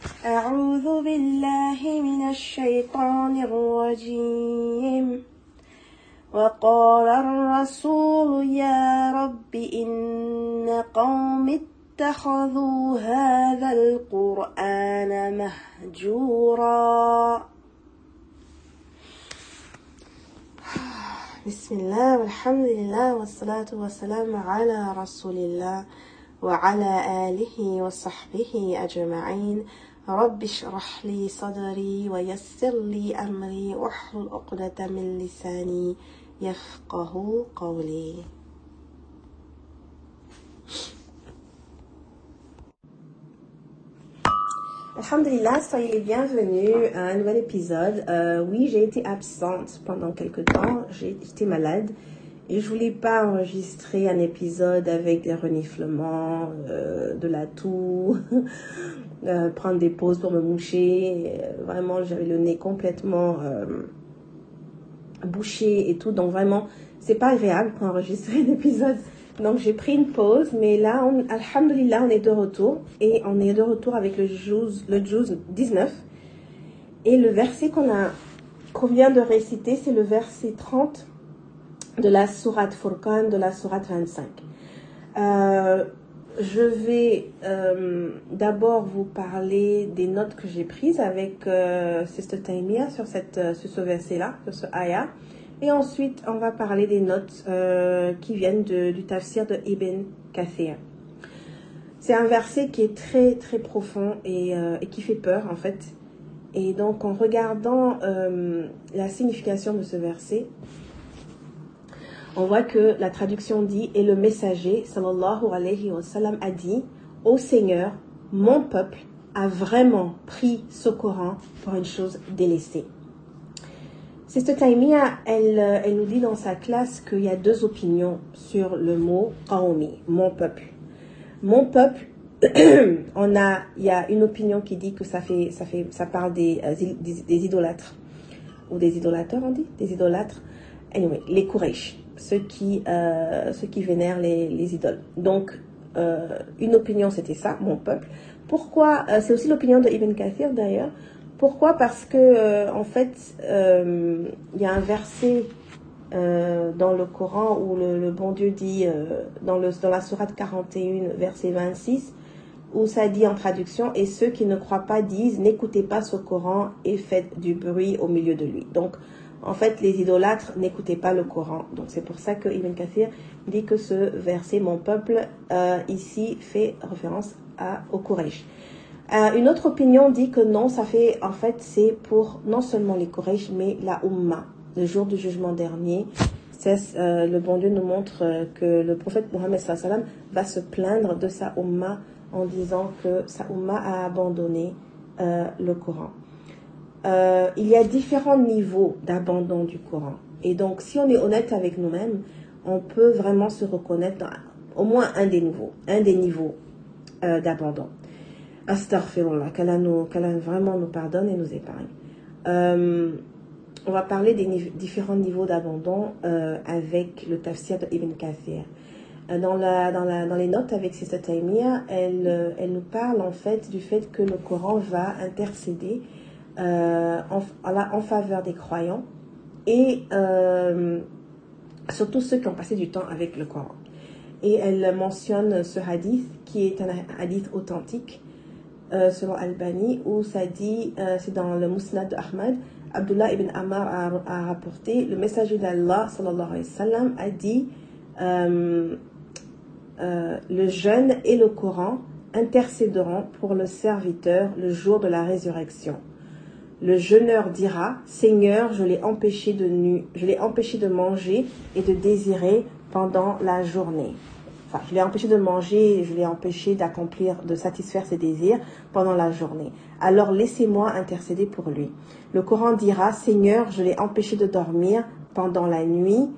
أعوذ بالله من الشيطان الرجيم. وقال الرسول يا رب إن قوم اتخذوا هذا القرآن مهجورا. بسم الله والحمد لله والصلاة والسلام على رسول الله وعلى آله وصحبه أجمعين. رب اشرح لي صدري ويسر لي أمري واحلل عقدة من لساني يفقه قولي Alhamdulillah, soyez les bienvenus à un nouvel épisode. Euh, oui, j'ai été absente pendant quelques temps, j'étais malade et je voulais pas enregistrer un épisode avec des reniflements, euh, de la toux, euh, prendre des pauses pour me moucher. Euh, vraiment, j'avais le nez complètement bouché et tout, donc vraiment, c'est pas agréable pour enregistrer un épisode donc j'ai pris une pause, mais là, on, alhamdulillah, on est de retour. Et on est de retour avec le juz, le 19. Et le verset qu'on a qu'on vient de réciter, c'est le verset 30 de la sourate Furqan, de la sourate 25. Euh, je vais euh, d'abord vous parler des notes que j'ai prises avec euh, Sister Taimia sur, cette, sur ce verset-là, sur ce ayah. Et ensuite, on va parler des notes euh, qui viennent du tafsir de Ibn Kathir. C'est un verset qui est très très profond et, euh, qui fait peur en fait. Et donc en regardant euh, la signification de ce verset, on voit que la traduction dit et le messager sallallahu alayhi wa sallam a dit Ô Seigneur, mon peuple a vraiment pris ce Coran pour une chose délaissée. Sister Taimia, elle, elle nous dit dans sa classe qu'il y a deux opinions sur le mot Qaomi, mon peuple. Mon peuple, on a, il y a une opinion qui dit que ça fait, ça fait, ça parle des, des, des idolâtres ou des idolâtres, on dit, des idolâtres. Anyway, les Quraysh, ceux qui, euh, ceux qui vénèrent les, les idoles. Donc, euh, une opinion, c'était ça, mon peuple. Pourquoi euh, C'est aussi l'opinion de Ibn Kathir d'ailleurs. Pourquoi? Parce que euh, en fait, il y a un verset dans le Coran où le, le bon Dieu dit dans, le, dans la sourate 41, verset 26, où ça dit en traduction et ceux qui ne croient pas disent n'écoutez pas ce Coran et faites du bruit au milieu de lui. Donc en fait, les idolâtres n'écoutaient pas le Coran. Donc c'est pour ça que Ibn Kathir dit que ce verset mon peuple ici fait référence au Quraysh. Euh, une autre opinion dit que non, ça fait, en fait, c'est pour non seulement les Quraysh, mais la Ummah, le jour du jugement dernier. Euh, le bon Dieu nous montre euh, que le prophète Mohammed va se plaindre de sa Ummah en disant que sa Ummah a abandonné euh, le Coran. Il y a différents niveaux d'abandon du Coran. Et donc, si on est honnête avec nous-mêmes, on peut vraiment se reconnaître dans au moins un des niveaux, un des niveaux d'abandon. Astaghfirullah, qu'Allah nous, qu'Allah vraiment nous pardonne et nous épargne. Euh, on va parler des différents niveaux d'abandon euh, avec le tafsir de Ibn Kathir. Euh, dans, dans, les notes avec Sister Taimia, elle, elle nous parle en fait du fait que le Coran va intercéder en, en faveur des croyants et surtout ceux qui ont passé du temps avec le Coran. Et elle mentionne ce hadith qui est un hadith authentique euh, selon Albani, où ça dit, euh, c'est dans le Musnad de Ahmad, Abdullah ibn Ammar a, rapporté, le messager d'Allah, sallallahu alayhi wa sallam, a dit, euh, euh, le jeûne et le Coran intercéderont pour le serviteur le jour de la résurrection. Le jeûneur dira Seigneur, je l'ai empêché de nu, je l'ai empêché de manger et de désirer pendant la journée. Enfin, je l'ai empêché de manger, je l'ai empêché d'accomplir, de satisfaire ses désirs pendant la journée. Alors laissez-moi intercéder pour lui. Le Coran dira Seigneur, je l'ai empêché de dormir pendant la nuit,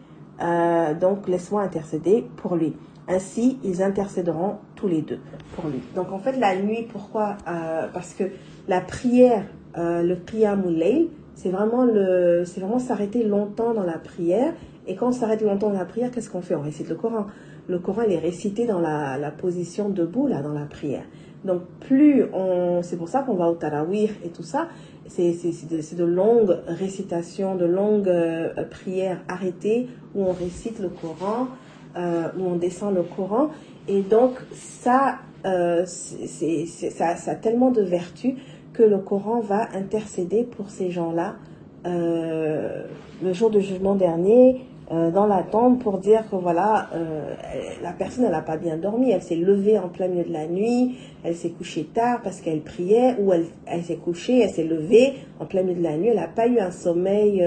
euh, donc laisse-moi intercéder pour lui. Ainsi, ils intercéderont tous les deux pour lui. Donc en fait, la nuit, pourquoi euh, Parce que la prière, euh, le qiyamul c'est vraiment le, c'est vraiment s'arrêter longtemps dans la prière. Et quand on s'arrête longtemps dans la prière, qu'est-ce qu'on fait? On récite le Coran. Le Coran, il est récité dans la, la position debout là, dans la prière. Donc plus on, c'est pour ça qu'on va au tarawih et tout ça. C'est, c'est, de, de longues récitations, de longues euh, prières arrêtées où on récite le Coran, euh, où on descend le Coran. Et donc ça, euh, c'est, ça, ça a tellement de vertus que le Coran va intercéder pour ces gens-là euh, le jour du jugement dernier euh, dans la tombe pour dire que voilà euh, la personne elle n'a pas bien dormi elle s'est levée en plein milieu de la nuit elle s'est couchée tard parce qu'elle priait ou elle, elle s'est couchée elle s'est levée en plein milieu de la nuit elle n'a pas eu un sommeil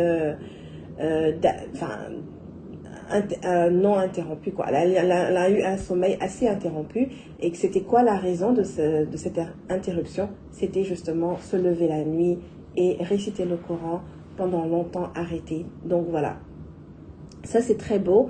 euh, non interrompu quoi. Elle a, eu un sommeil assez interrompu et que c'était quoi la raison de, ce- de cette interruption? C'était justement se lever la nuit et réciter le Coran pendant longtemps arrêté. Donc voilà. Ça c'est très beau.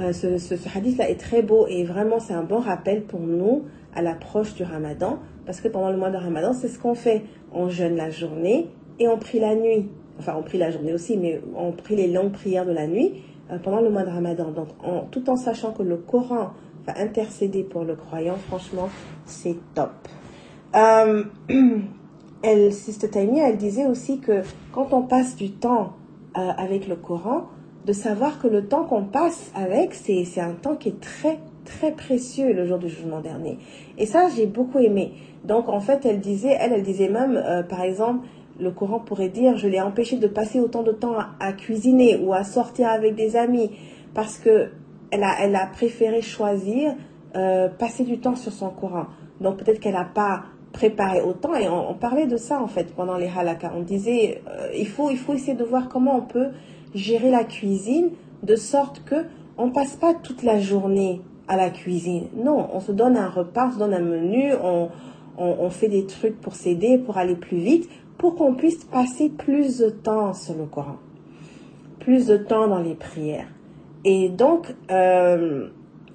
Euh, ce, ce, ce hadith-là est très beau et vraiment c'est un bon rappel pour nous à l'approche du Ramadan parce que pendant le mois de Ramadan c'est ce qu'on fait. On jeûne la journée et on prie la nuit. Enfin on prie la journée aussi mais on prie les longues prières de la nuit pendant le mois de Ramadan. Donc tout en sachant que le Coran va intercéder pour le croyant, franchement c'est top. Euh, elle, Sister Taimia, elle disait aussi que quand on passe du temps euh, avec le Coran, de savoir que le temps qu'on passe avec, c'est c'est un temps qui est très, très précieux le jour du jugement dernier. Et ça, j'ai beaucoup aimé. Donc, en fait, elle disait, elle, elle disait même, euh, par exemple, le Coran pourrait dire, je l'ai empêché de passer autant de temps à, cuisiner ou à sortir avec des amis parce que elle a, préféré choisir euh, passer du temps sur son Coran. Donc peut-être qu'elle n'a pas préparé autant et on, parlait de ça en fait pendant les halakas. On disait euh, il faut essayer de voir comment on peut gérer la cuisine de sorte que on passe pas toute la journée à la cuisine. Non, on se donne un repas, on se donne un menu, on, on fait des trucs pour s'aider, pour aller plus vite, pour qu'on puisse passer plus de temps sur le Coran, plus de temps dans les prières. Et donc, euh,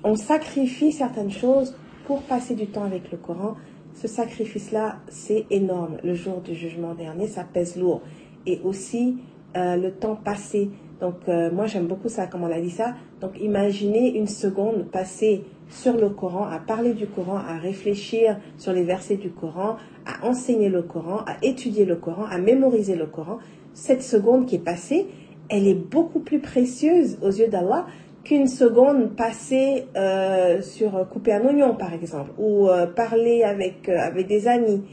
on sacrifie certaines choses pour passer du temps avec le Coran. Ce sacrifice-là, c'est énorme. Le jour du jugement dernier, ça pèse lourd. Et aussi, euh, le temps passé. Donc, euh, moi, j'aime beaucoup ça, comme on a dit ça. Donc, imaginez une seconde passée sur le Coran, à parler du Coran, à réfléchir sur les versets du Coran, à enseigner le Coran, à étudier le Coran, à mémoriser le Coran. Cette seconde qui est passée, elle est beaucoup plus précieuse aux yeux d'Allah qu'une seconde passée euh, sur euh, couper un oignon, par exemple, ou euh, parler avec, avec des amis.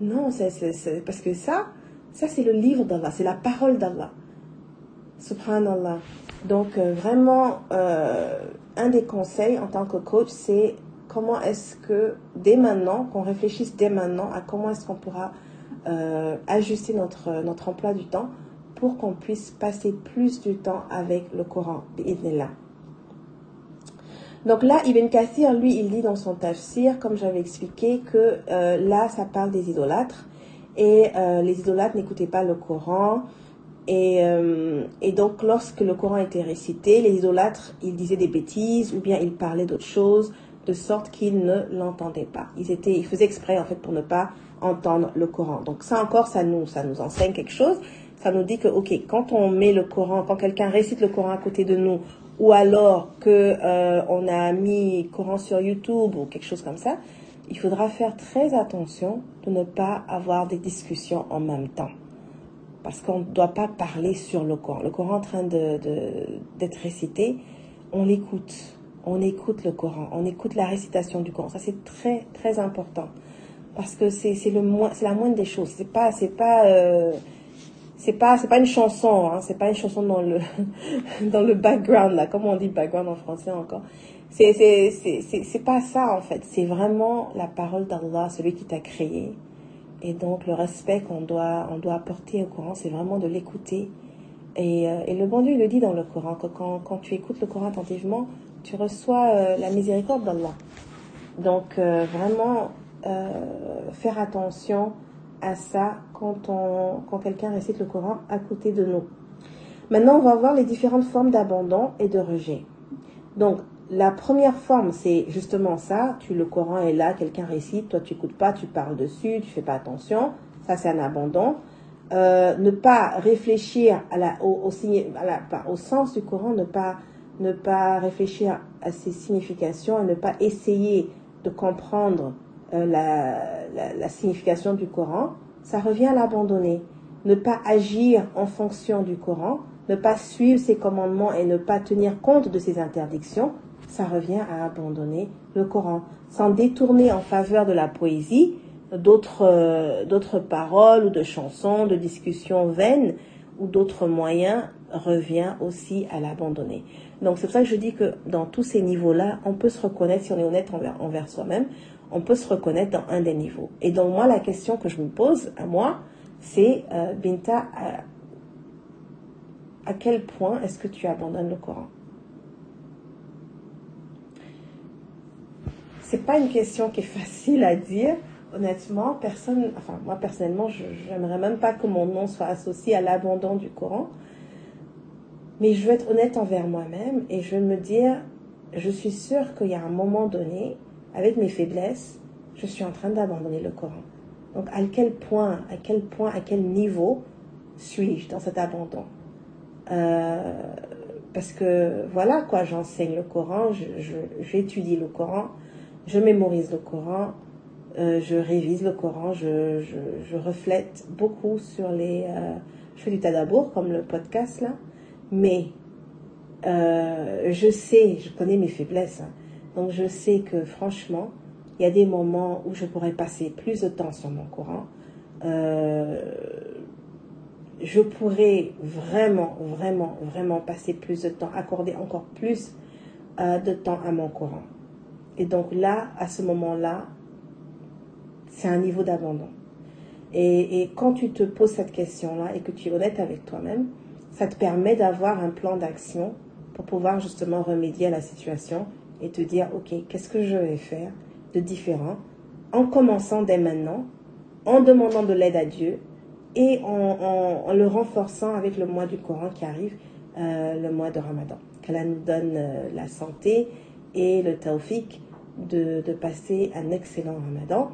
Non, c'est, parce que ça, ça c'est le livre d'Allah, c'est la parole d'Allah. Subhanallah. Donc vraiment, un des conseils en tant que coach, c'est comment est-ce que dès maintenant, qu'on réfléchisse dès maintenant à comment est-ce qu'on pourra euh, ajuster notre, emploi du temps pour qu'on puisse passer plus du temps avec le Coran, bi'idhnillah. Donc là, Ibn Kathir, lui, il dit dans son tafsir, comme j'avais expliqué, que euh, là, ça parle des idolâtres. Et euh, les idolâtres n'écoutaient pas le Coran. Et, euh, et donc, lorsque le Coran était récité, les idolâtres, ils disaient des bêtises ou bien ils parlaient d'autres choses, de sorte qu'ils ne l'entendaient pas. Ils, étaient, ils faisaient exprès, en fait, pour ne pas entendre le Coran. Donc ça encore, ça nous, ça nous enseigne quelque chose. Ça nous dit que, ok, quand on met le Coran, quand quelqu'un récite le Coran à côté de nous, ou alors que euh, on a mis Coran sur YouTube ou quelque chose comme ça, il faudra faire très attention de ne pas avoir des discussions en même temps. Parce qu'on ne doit pas parler sur le Coran. Le Coran en train d'être récité, on l'écoute. On écoute le Coran, on écoute la récitation du Coran. Ça, c'est très, très important. parce que c'est la moindre des choses. C'est pas pas euh, pas pas une chanson, hein, c'est pas une chanson dans le dans le background là, comment on dit background en français encore? C'est c'est c'est c'est pas ça en fait. C'est vraiment la parole d'Allah, celui qui t'a créé. Et donc le respect qu'on doit on doit apporter au Coran, c'est vraiment de l'écouter. Et, euh, le bon Dieu le dit dans le Coran que quand tu écoutes le Coran attentivement, tu reçois euh, la miséricorde d'Allah. Donc euh, vraiment faire attention à ça quand, quand quelqu'un récite le Coran à côté de nous. Maintenant, on va voir les différentes formes d'abandon et de rejet. Donc, la première forme, c'est justement ça. Tu, le Coran est là, quelqu'un récite, toi tu écoutes pas, tu parles dessus, tu fais pas attention. Ça, c'est un abandon. Euh, ne pas réfléchir à la, au, au, sens du Coran, ne pas, ne pas réfléchir à ses significations, et ne pas essayer de comprendre euh, la, la, signification du Coran, ça revient à l'abandonner. Ne pas agir en fonction du Coran, ne pas suivre ses commandements et ne pas tenir compte de ses interdictions, ça revient à abandonner le Coran. S'en détourner en faveur de la poésie, d'autres euh, d'autres paroles ou de chansons, de discussions vaines ou d'autres moyens revient aussi à l'abandonner. Donc c'est pour ça que je dis que dans tous ces niveaux-là, on peut se reconnaître, si on est honnête envers, envers soi-même, on peut se reconnaître dans un des niveaux. Et donc moi, la question que je me pose à moi, c'est, euh, Binta, à, à quel point est-ce que tu abandonnes le Coran? C'est pas une question qui est facile à dire. Honnêtement, personne, enfin moi personnellement, je n'aimerais même pas que mon nom soit associé à l'abandon du Coran. Mais je veux être honnête envers moi-même et je veux me dire, je suis sûre qu'il y a un moment donné, avec mes faiblesses, je suis en train d'abandonner le Coran. Donc à quel point, à quel point, à quel niveau suis-je dans cet abandon? Euh, Parce que voilà quoi, j'enseigne le Coran, j'étudie je, le Coran, je mémorise le Coran, euh, je révise le Coran, je, je, je reflète beaucoup sur les... Euh, je fais du tadabour comme le podcast là, mais euh, je sais, je connais mes faiblesses, hein, donc je sais que franchement, il y a des moments où je pourrais passer plus de temps sur mon Coran. Je pourrais vraiment, vraiment, vraiment passer plus de temps, accorder encore plus de temps à mon Coran. Et donc là, à ce moment-là, c'est un niveau d'abandon. Et, quand tu te poses cette question-là et que tu es honnête avec toi-même, ça te permet d'avoir un plan d'action pour pouvoir justement remédier à la situation et te dire, OK, qu'est-ce que je vais faire de différent en commençant dès maintenant, en demandant de l'aide à Dieu et en, le renforçant avec le mois du Coran qui arrive, euh, le mois de Ramadan. Qu'Allah nous donne euh, la santé et le tawfiq de, de passer un excellent Ramadan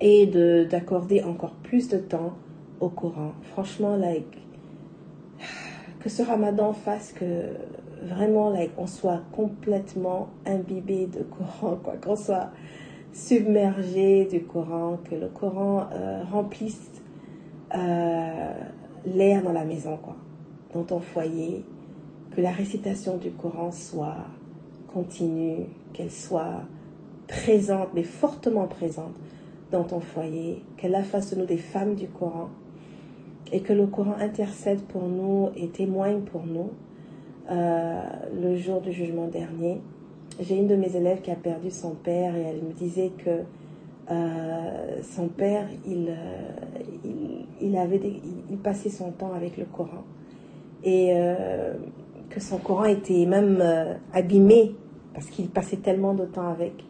et d'accorder encore plus de temps au Coran. Franchement, like, que ce Ramadan fasse que vraiment, like, on soit complètement imbibé de Coran, quoi, qu'on soit submergé du Coran, que le Coran euh, remplisse euh, l'air dans la maison, quoi, dans ton foyer, que la récitation du Coran soit continue, qu'elle soit présente, mais fortement présente dans ton foyer, qu'elle fasse de nous des femmes du Coran et que le Coran intercède pour nous et témoigne pour nous euh, le jour du jugement dernier. J'ai une de mes élèves qui a perdu son père et elle me disait que euh, son père, il, euh, il, passait son temps avec le Coran et que son Coran était même abîmé parce qu'il passait tellement de temps avec.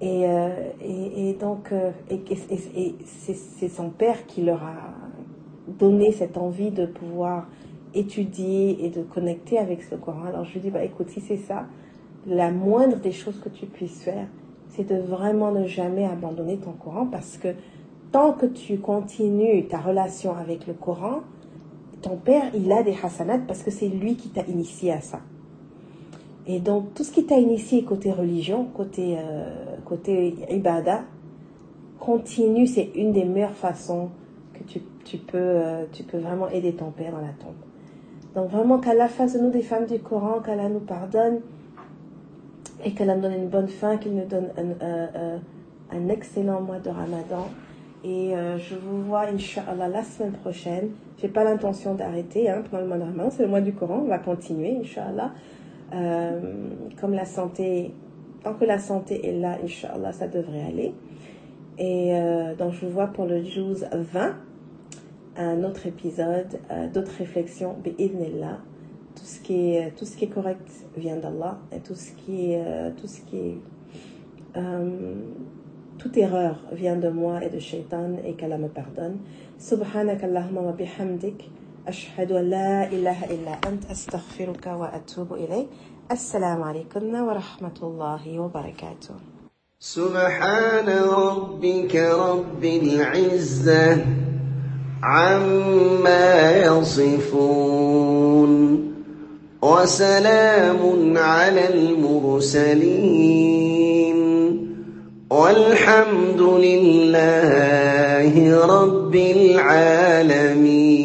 Et, euh, et, donc, et, et c'est son père qui leur a donné cette envie de pouvoir étudier et de connecter avec ce Coran. Alors je lui dis, bah, écoute, si c'est ça, la moindre des choses que tu puisses faire, c'est de vraiment ne jamais abandonner ton Coran parce que tant que tu continues ta relation avec le Coran, ton père, il a des hasanats parce que c'est lui qui t'a initié à ça. Et donc, tout ce qui t'a initié côté religion, côté, euh, côté ibada, continue, c'est une des meilleures façons que tu, tu, peux, euh, tu peux vraiment aider ton père dans la tombe. Donc vraiment qu'Allah fasse de nous des femmes du Coran, qu'Allah nous pardonne et qu'Allah nous donne une bonne fin, qu'il nous donne un, un, un excellent mois de Ramadan. Et euh, je vous vois, Inch'Allah, la semaine prochaine. J'ai pas l'intention d'arrêter hein, pendant le mois de Ramadan. C'est le mois du Coran. On va continuer, Inch'Allah. Euh, comme la santé, tant que la santé est là, Inch'Allah, ça devrait aller. Et euh, donc, je vous vois pour le Juz 20, un autre épisode, euh, d'autres réflexions, bi'idnillah. Tout ce qui est, tout ce qui est correct vient d'Allah et tout ce qui est, tout ce qui toute erreur vient de moi et de Shaitan et qu'Allah me pardonne. Subhanak Allahumma wa bihamdik. أشهد أن لا إله إلا أنت أستغفرك وأتوب إليك. السلام عليكم ورحمة الله وبركاته. سبحان ربك رب العزة عما يصفون وسلام على المرسلين والحمد لله رب العالمين.